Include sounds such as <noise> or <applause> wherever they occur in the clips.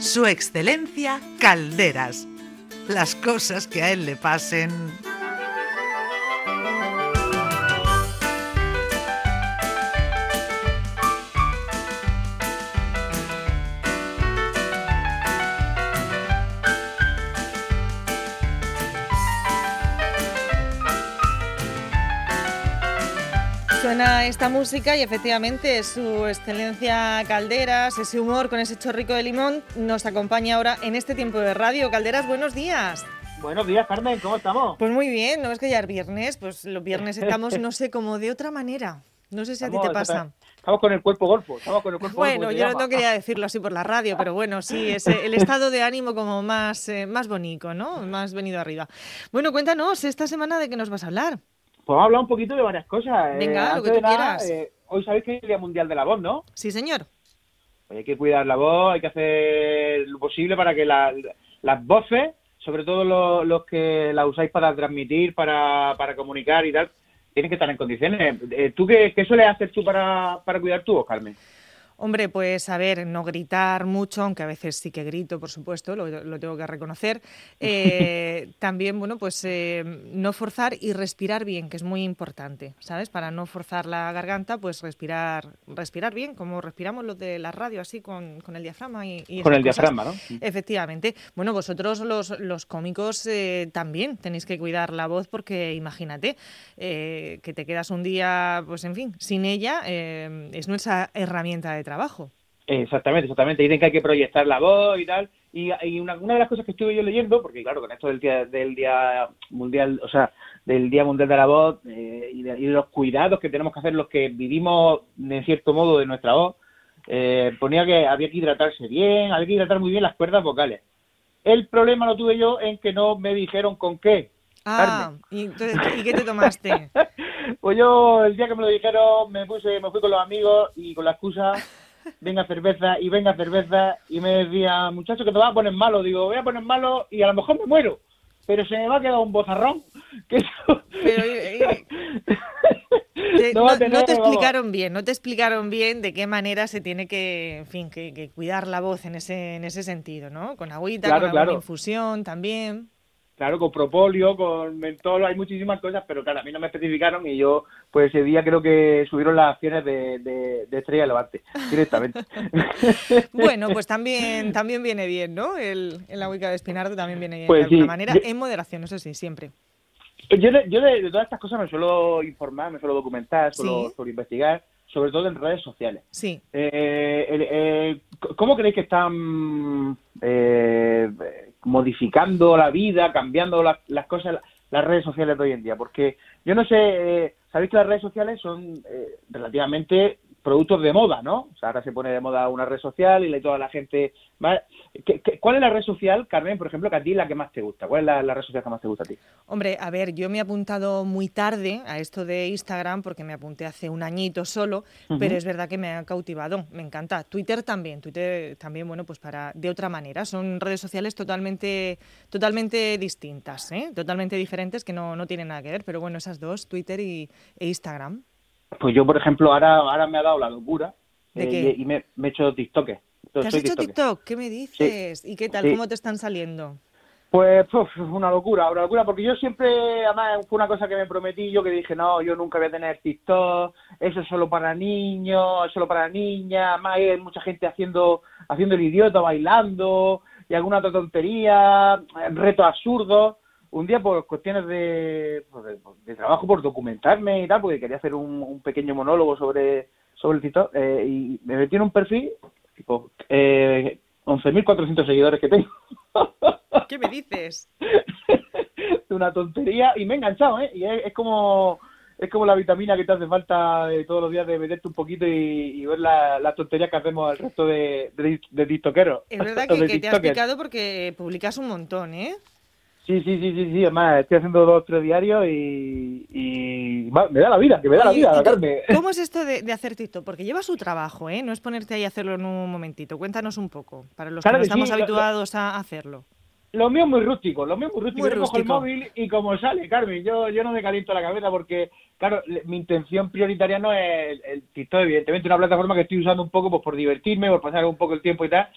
Su Excelencia Calderas. Las cosas que a él le pasen. Suena esta música y efectivamente su excelencia Calderas, ese humor con ese chorrico de limón, nos acompaña ahora en este tiempo de radio. Calderas, buenos días. Buenos días, Carmen, ¿cómo estamos? Pues muy bien, no es que ya es viernes, pues los viernes <laughs> estamos, no sé, como de otra manera. No sé si a ti te pasa. Estamos con el cuerpo golfo, estamos con el cuerpo Bueno, yo no quería decirlo así por la radio, pero bueno, sí, es el <laughs> estado de ánimo como más, eh, más bonito, ¿no? Más venido arriba. Bueno, cuéntanos, esta semana de qué nos vas a hablar. Vamos a hablar un poquito de varias cosas. Venga, lo que tú quieras. Eh, hoy sabéis que es el Día Mundial de la Voz, ¿no? Sí, señor. Pues hay que cuidar la voz, hay que hacer lo posible para que las voces, sobre todo los, que la usáis para transmitir, para, para comunicar y tal, tienen que estar en condiciones. Eh, ¿Tú qué, qué sueles hacer tú para, para cuidar tu voz, Carmen? Hombre, pues a ver, no gritar mucho, aunque a veces sí que grito, por supuesto, lo, tengo que reconocer. <laughs> Eh, también, bueno, pues eh, no forzar y respirar bien, que es muy importante, ¿sabes? Para no forzar la garganta, pues respirar respirar bien, como respiramos los de la radio, así con, el diafragma. Y, con el diafragma, ¿no? Efectivamente. Bueno, vosotros los, los cómicos eh, también tenéis que cuidar la voz porque imagínate que te quedas un día, pues en fin, sin ella, es nuestra herramienta de trabajo. Exactamente, exactamente. Dicen que hay que proyectar la voz y tal. Y, una, de las cosas que estuve yo leyendo, porque claro, con esto del día, del día mundial, o sea, del Día Mundial de la Voz eh, y, de, los cuidados que tenemos que hacer los que vivimos, en cierto modo, de nuestra voz, eh, ponía que había que hidratarse bien, había que hidratar muy bien las cuerdas vocales. El problema lo tuve yo en que no me dijeron con qué. Ah, ¿y, ¿y qué te tomaste? <laughs> pues yo, el día que me lo dijeron, me puse, me fui con los amigos y con la excusa venga cerveza y venga cerveza y me decía, muchacho, que te vas a poner malo. Digo, voy a poner malo y a lo mejor me muero, pero se me va a quedar un bozarrón. <laughs> no, te explicaron bien, no te explicaron bien de qué manera se tiene que, en fin, que, cuidar la voz en ese, en ese sentido, ¿no? Con agüita, con infusión también. Claro, con propóleo, con mentol, hay muchísimas cosas, pero claro, a mí no me especificaron y yo, pues ese día creo que subieron las acciones de, de, Estrella Levante, directamente. <laughs> <laughs> bueno, pues también también viene bien, ¿no? El, el agüica de espinardo también viene bien pues de alguna manera, en moderación, eso sí, siempre. Yo, de, yo de, todas estas cosas me suelo informar, me suelo documentar, suelo, investigar, sobre todo en redes sociales. Sí. Eh, eh, ¿Cómo creéis que están eh, modificando la vida, cambiando las cosas, las redes sociales de hoy en día. Porque yo no sé, eh, sabéis que las redes sociales son eh, relativamente productos de moda, ¿no? O sea, ahora se pone de moda una red social y toda la gente... cuál es la red social, Carmen, por ejemplo, que a ti la que más te gusta? ¿Cuál es la, red social que más te gusta a ti? Hombre, a ver, yo me he apuntado muy tarde a esto de Instagram porque me apunté hace un añito solo, pero es verdad que me ha cautivado, me encanta. Twitter también, Twitter también, bueno, pues para de otra manera. Son redes sociales totalmente, totalmente distintas, ¿eh? totalmente diferentes que no, no tienen nada que ver, pero bueno, esas dos, Twitter y, e Instagram. Pues yo, por ejemplo, ahora, ahora me ha dado la locura eh, y, me, he hecho TikTok. ¿Te has hecho TikTok? ¿Qué me dices? ¿Y qué tal? ¿Cómo te están saliendo? Pues una locura, una locura, porque yo siempre, además fue una cosa que me prometí, yo que dije, no, yo nunca voy a tener TikTok, eso es solo para niños, es solo para niñas, además hay mucha gente haciendo, haciendo el idiota, bailando, y alguna otra tontería, retos absurdos, un día por cuestiones de, pues, de, trabajo, por documentarme y tal, porque quería hacer un, pequeño monólogo sobre, sobre el TikTok, eh, y me metí en un perfil, tipo, eh, 11.400 seguidores que tengo. <laughs> ¿Qué me dices? <laughs> Una tontería, y me he enganchado, ¿eh? Y es, como es como la vitamina que te hace falta todos los días de meterte un poquito y, ver las la tonterías que hacemos al resto de, de, tiktokeros. Es verdad <laughs> que, que te has picado porque publicas un montón, ¿eh? Sí, sí, sí, sí, sí, además estoy haciendo dos o tres diarios y, me da la vida, que me da la vida, Carmen. <laughs> ¿Cómo es esto de, hacer TikTok? Porque lleva su trabajo, ¿eh? No es ponerte ahí a hacerlo en un momentito. Cuéntanos un poco, para los que no estamos habituados a hacerlo. Lo mío es muy rústico, lo mío es muy rústico. Yo cojo el móvil y como sale, Carmen, yo, yo no me caliento la cabeza porque, claro, mi intención prioritaria no es el, TikTok, evidentemente una plataforma que estoy usando un poco pues por divertirme, por pasar un poco el tiempo y tal,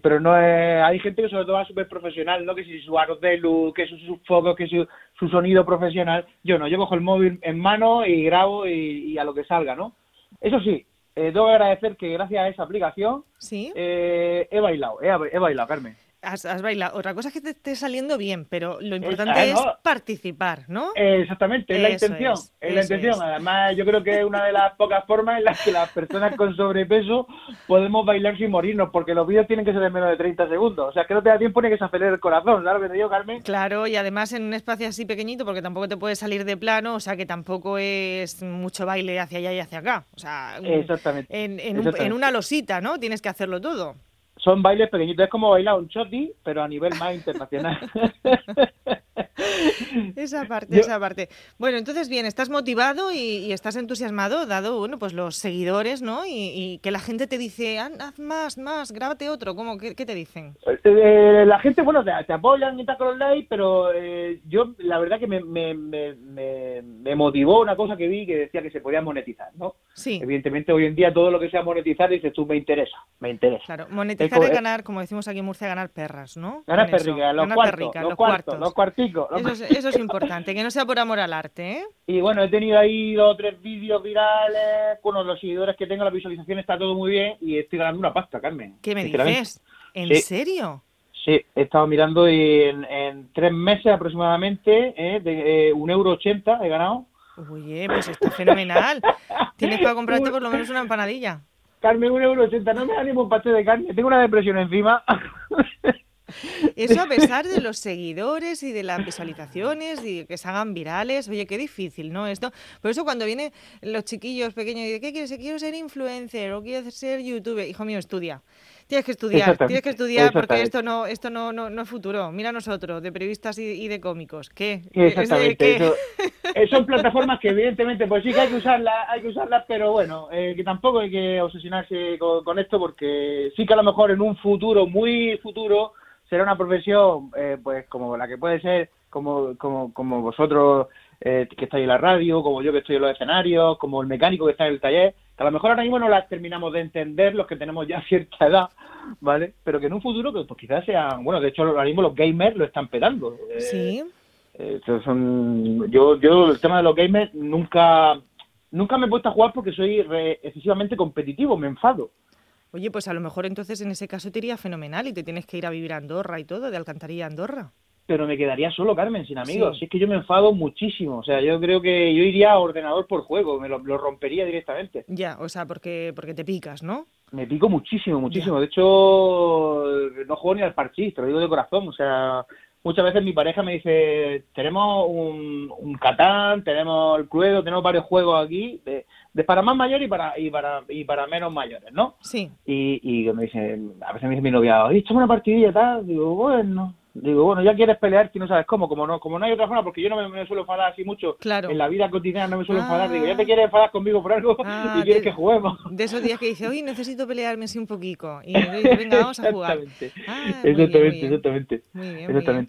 Pero no es, hay gente que sobre todo va súper profesional, ¿no? Que si su aro de luz, que sus, sus focos, que su, su sonido profesional. Yo no, yo cojo el móvil en mano y grabo y, y a lo que salga, ¿no? Eso sí, eh, que agradecer que gracias a esa aplicación Sí. eh, he bailado, he, he bailado, Carmen. Has, has bailado. Otra cosa es que te esté saliendo bien, pero lo importante es no. participar, ¿no? Exactamente, es la Eso intención. es, Es, la intención. Además, yo creo que es una de las pocas formas en las que las personas con sobrepeso podemos bailar sin morirnos, porque los vídeos tienen que ser de menos de 30 segundos. O sea, que no te da tiempo ni que se acelere el corazón, ¿sabes lo que te digo, Carmen? Claro, y además en un espacio así pequeñito, porque tampoco te puedes salir de plano, o sea que tampoco es mucho baile hacia allá y hacia acá. O sea, Exactamente. en, en, un- Exactamente. en una losita, ¿no? Tienes que hacerlo todo. Son bailes pequeñitos, es como bailar un choti, pero a nivel más internacional. <laughs> <laughs> Esa parte, Yo- esa parte. Bueno, entonces bien, estás motivado y, y estás entusiasmado, dado, bueno, pues los seguidores, ¿no? Y, y que la gente te dice, "Ah, haz más, más, grábate otro. ¿Cómo? ¿Qué, qué te dicen? Eh, la gente, bueno, te, te apoyan y con los likes, pero eh, yo la verdad que me, me, me, me, motivó una cosa que vi que decía que se podía monetizar, ¿no? Sí, Evidentemente hoy en día todo lo que sea monetizar dices tú me interesa, me interesa. claro. Monetizar es eh, ganar, como decimos aquí en Murcia, ganar perras, ¿no? Ganar perricas, los ganar cuartos, los cuartos, los cuarticos. los Eso es, eso es importante, que no sea por amor al arte, ¿eh? Y bueno, he tenido ahí dos o tres vídeos virales, con los seguidores que tengo, la visualización está todo muy bien y estoy ganando una pasta, Carmen. ¿Qué me dices? ¿En Sí. serio? Sí, he estado mirando y en, en tres meses aproximadamente, eh, de eh, un euro ochenta he ganado. Oye, pues está fenomenal. <laughs> Tienes para comprarte por lo menos una empanadilla. Carmen, un euro ochenta, no me da ni un pastel de carne, tengo una depresión encima. <laughs> Eso a <laughs> pesar de los seguidores y de las visualizaciones y que se hagan virales. Oye, qué difícil, ¿no? Esto. Por eso cuando vienen los chiquillos pequeños y dicen, ¿qué quieres? Quiero ser influencer o quiero ser youtuber. Hijo mío, estudia. Tienes que estudiar, tienes que estudiar porque esto no, esto no, no, no es futuro. Mira a nosotros, de periodistas y, y de cómicos. ¿Qué? ¿Es de Exactamente. qué? Eso, eh, son plataformas que evidentemente, pues sí que hay que usarlas, hay que usarlas, pero bueno, eh, que tampoco hay que obsesionarse con, con esto porque sí que a lo mejor en un futuro, muy futuro, será una profesión eh, pues como la que puede ser, como, como, como vosotros eh, que estáis en la radio, como yo que estoy en los escenarios, como el mecánico que está en el taller, que a lo mejor ahora mismo no las terminamos de entender los que tenemos ya <laughs> cierta edad, ¿vale? Pero que en un futuro pues, pues quizás sean, bueno, de hecho ahora mismo los gamers lo están petando. eh, Sí. eh, son, yo, yo el tema de los gamers nunca, nunca me he puesto a jugar porque soy re- excesivamente competitivo, me enfado. Oye, pues a lo mejor entonces en ese caso te iría fenomenal y te tienes que ir a vivir a Andorra y todo, de Alcantarilla a Andorra. Pero me quedaría solo, Carmen, sin amigos. Sí. Si es que yo me enfado muchísimo. O sea, yo creo que yo iría a ordenador por juego, me lo, lo rompería directamente. Ya, o sea, porque, porque te picas, ¿no? Me pico muchísimo, muchísimo. De hecho, no juego ni al parchís, te lo digo de corazón. O sea, muchas veces mi pareja me dice, tenemos un, un Catán, tenemos el Cluedo, tenemos varios juegos aquí, de, de para más mayores y para, y para, y para menos mayores, ¿no? Sí. Y, y me dice, a veces me dice mi novia, oye, una partidilla y tal. Digo, bueno. Digo, bueno, ya quieres pelear y no sabes cómo. Como no como no hay otra forma, porque yo no me, me suelo enfadar así mucho. Claro. En la vida cotidiana no me suelo Ah. enfadar. Digo, ya te quieres enfadar conmigo por algo Ah, y quieres de- que juguemos. De esos días que dice, oye, necesito pelearme así un poquito. Y <laughs> venga, vamos a jugar. Exactamente. Ah, muy bien, muy exactamente, bien. exactamente. Muy bien, muy bien.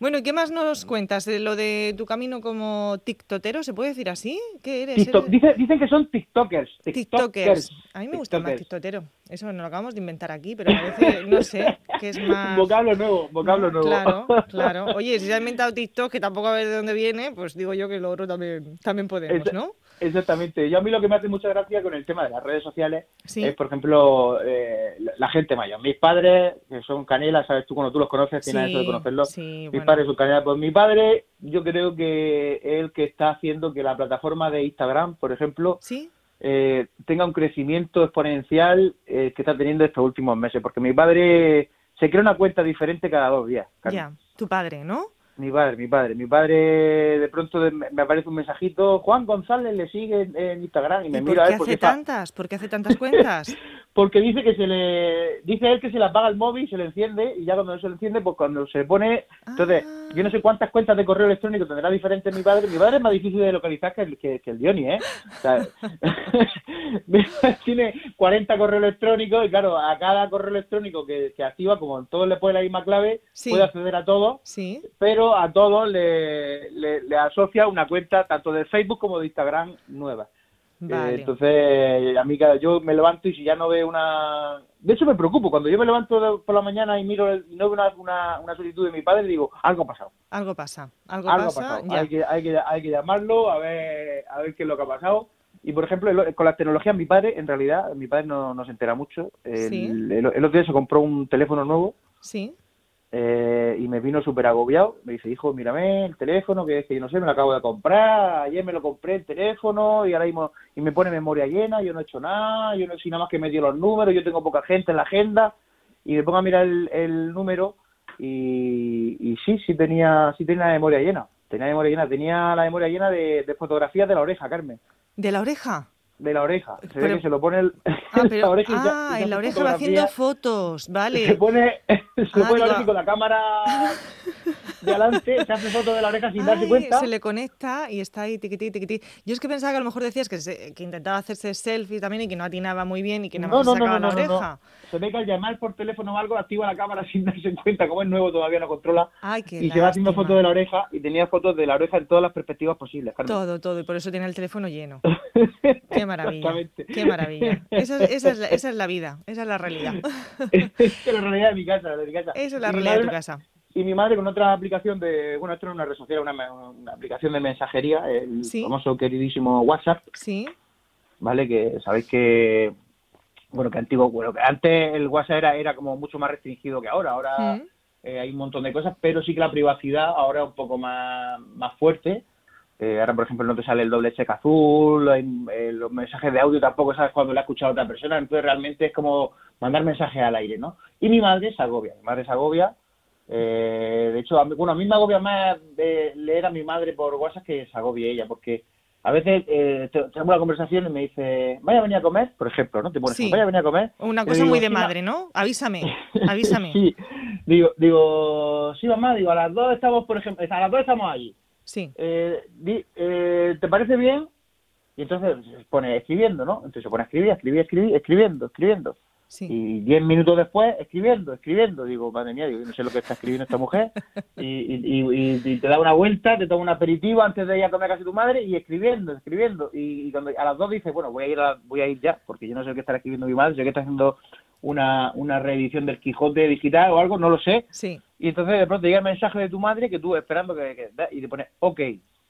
Bueno, ¿y qué más nos cuentas de lo de tu camino como tiktotero? ¿Se puede decir así? ¿Qué eres? TikTok- ¿Eres- dice- dicen que son TikTokers. TikTokers. A mí me gusta más tiktotero. Eso nos lo acabamos de inventar aquí, pero parece, no sé, que es más... <laughs> Vocablo nuevo, vocablo ¿no? nuevo. Claro, <laughs> claro. Oye, si se ha inventado TikTok, que tampoco a ver de dónde viene, pues digo yo que lo otro también, también podemos, ¿no? Exactamente. Yo a mí lo que me hace mucha gracia con el tema de las redes sociales Sí. es, por ejemplo, eh, la- gente mayor. Mis padres, que son canelas, sabes tú cuando tú los conoces, tienes eso de conocerlos. sí, Mis bueno. padres son canelas. Pues mi padre, yo creo que es el que está haciendo que la plataforma de Instagram, por ejemplo, ¿Sí? eh, tenga un crecimiento exponencial eh, que está teniendo estos últimos meses. Porque mi padre se crea una cuenta diferente cada dos días. Carmen. Ya, tu padre, ¿no? Mi padre, mi padre. Mi padre de pronto me aparece un mensajito, Juan González le sigue en, Instagram y me ¿Y por mira a qué ver hace tantas? ¿Por qué hace tantas cuentas? <laughs> porque dice que se le dice él que se le apaga el móvil, se le enciende y ya cuando no se le enciende, pues cuando se pone, entonces Ah. yo no sé cuántas cuentas de correo electrónico tendrá diferente mi padre. Mi padre es más difícil de localizar que el, que, que el Diony, ¿eh? O sea, <laughs> tiene 40 correos electrónicos y claro, a cada correo electrónico que, que activa, como en todos le pone la misma clave, Sí. puede acceder a todos Sí. pero a todos le, le, le asocia una cuenta tanto de Facebook como de Instagram nueva. Vale. entonces, a mí cada- yo me levanto y si ya no veo una... De hecho, me preocupo. Cuando yo me levanto por la mañana y miro el- y no veo una, una, una solicitud de mi padre, digo, algo ha pasado. Algo pasa, algo, Algo ha pasa, ya. Hay que, hay, que, hay que llamarlo a ver, a ver qué es lo que ha pasado. Y, por ejemplo, el- con la tecnología, mi padre, en realidad, mi padre no, no se entera mucho. El, Sí. el- el otro día se compró un teléfono nuevo Sí, eh, y me vino súper agobiado. Me dice, hijo, mírame el teléfono, que es que yo no sé, me lo acabo de comprar. Ayer me lo compré el teléfono y ahora mismo y me pone memoria llena. Yo no he hecho nada, yo no hecho nada más que me dio los números. Yo tengo poca gente en la agenda y me pongo a mirar el, número y, y sí, sí tenía, sí tenía la memoria llena. Tenía memoria llena, tenía la memoria llena de, de fotografías de la oreja, Carmen. de la oreja. De la oreja. Se Pero- ve que se lo pone el, Ah, <laughs> en pero, la oreja y ya- ah, y ya en la oreja va haciendo fotos, Se vale. pone, <laughs> se Ah, pone la oreja con la cámara <laughs> de adelante, se hace foto de la oreja sin darse cuenta. se le conecta y está ahí tiquití, tiquití. Yo es que pensaba que a lo mejor decías que, se- que intentaba hacerse selfie también y que no atinaba muy bien y que nada más no, se no, sacaba no, la no, no. oreja. Se ve que al llamar por teléfono o algo activa la cámara <laughs> sin darse cuenta, como es nuevo todavía no controla. Ay, qué y se va haciendo fotos de la oreja y tenía fotos de la oreja en todas las perspectivas posibles. Carmen. Todo, todo, y por eso tiene el teléfono lleno. <laughs> Qué maravilla. Qué maravilla. Esa es, esa, es la, esa es la vida, esa es la realidad. <laughs> Esa es la realidad de mi casa, de mi casa. Esa es la realidad de tu casa. Y mi madre con otra aplicación de, bueno, esto no es una red social, una, una aplicación de mensajería, el Sí. famoso queridísimo WhatsApp, Sí, ¿vale? Que sabéis que, bueno, que antiguo, bueno, que antes el WhatsApp era, era como mucho más restringido que ahora, ahora eh, hay un montón de cosas, pero sí que la privacidad ahora es un poco más, más fuerte. Eh, ahora, por ejemplo, no te sale el doble check azul, hay, eh, los mensajes de audio tampoco sabes cuando lo ha escuchado otra persona, entonces realmente es como mandar mensajes al aire, ¿no? Y mi madre se agobia, mi madre se agobia. Eh, de hecho, a mí, bueno, a mí me agobia más eh, leer a mi madre por WhatsApp que se agobie ella, porque a veces eh, te- tenemos una conversación y me dice, vaya a venir a comer, por ejemplo, ¿no? Te pones, Sí. vaya a venir a comer. una cosa digo, muy de "Sí, ma- madre, ¿no? Avísame, <laughs> avísame. sí, digo, digo, sí, mamá, digo, a las dos estamos, por ejemplo, a las dos estamos allí. Sí, Eh, di- eh, ¿Te parece bien? Y entonces se pone escribiendo, ¿no? Entonces se pone a escribir, a escribir, a escribir, escribiendo, escribiendo. Sí. Y diez minutos después, escribiendo, escribiendo. Digo, madre mía, digo, yo no sé lo que está escribiendo esta mujer. <laughs> Y, y, y- y te da una vuelta, te toma un aperitivo antes de ir a comer de tu madre y escribiendo, escribiendo. Y, cuando a las dos dice, bueno, voy a ir a- voy a ir ya, porque yo no sé lo que estará escribiendo mi madre, sé que está haciendo una, una reedición del Quijote digital o algo, no lo sé. Sí, Y entonces de pronto llega el mensaje de tu madre que tú esperando que, que- y te pone ok.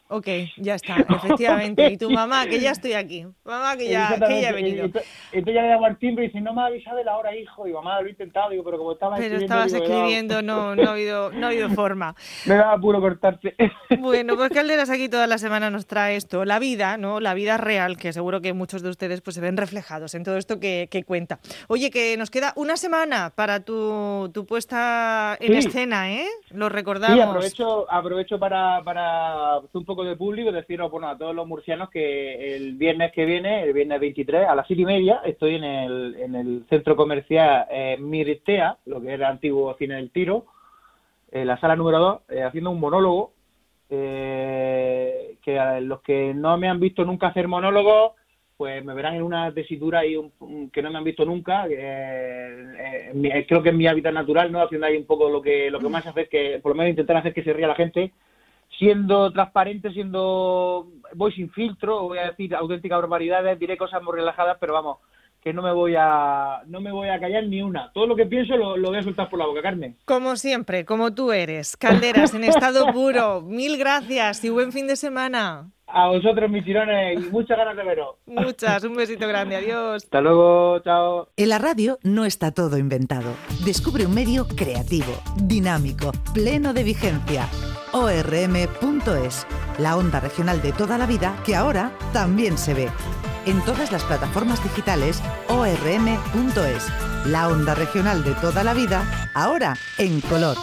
Ok, ya está, <laughs> efectivamente. Y tu mamá, que ya estoy aquí. Mamá, que ya, que ya he venido. Entonces ya le llamo al timbre y dice, no me ha avisado de la hora, hijo. Y mamá, lo he intentado, digo, pero como estaba Pero escribiendo... estabas digo, daba- escribiendo, no, no, ha habido, no ha habido <laughs> forma. Me daba puro cortarte. <laughs> Bueno, pues Calderas aquí toda la semana nos trae esto, la vida, ¿no? La vida real, que seguro que muchos de ustedes pues se ven reflejados en todo esto que, que cuenta. Oye, que nos queda una semana para tu, tu puesta en Sí. escena, ¿eh? Lo recordamos. Sí, aprovecho, aprovecho para, para un poco de público y deciros bueno, a todos los murcianos que el viernes que viene, el viernes 23, a las siete y media, estoy en el, en el centro comercial eh, Mirtea, lo que era antiguo Cine del Tiro, en la sala número 2, haciendo un monólogo. eh, que los que no me han visto nunca hacer monólogos, pues me verán en una tesitura ahí un- que no me han visto nunca. eh, mi- creo que es mi hábitat natural, ¿no? Haciendo ahí un poco lo que lo que más hace es que, por lo menos intentar hacer que se ría la gente, siendo transparente, siendo voy sin filtro, voy a decir auténticas barbaridades, diré cosas muy relajadas, pero vamos, que no me voy a no me voy a callar ni una. Todo lo que pienso lo, lo voy a soltar por la boca, Carmen. Como siempre, como tú eres, Calderas en estado <laughs> puro. Mil gracias y buen fin de semana. A vosotros, mis tirones, y muchas ganas de veros. Muchas, un besito grande, adiós. Hasta luego, chao. En la radio no está todo inventado. Descubre un medio creativo, dinámico, pleno de vigencia. ORM.es, la onda regional de toda la vida que ahora también se ve. En todas las plataformas digitales, ORM.es, la onda regional de toda la vida, ahora en color.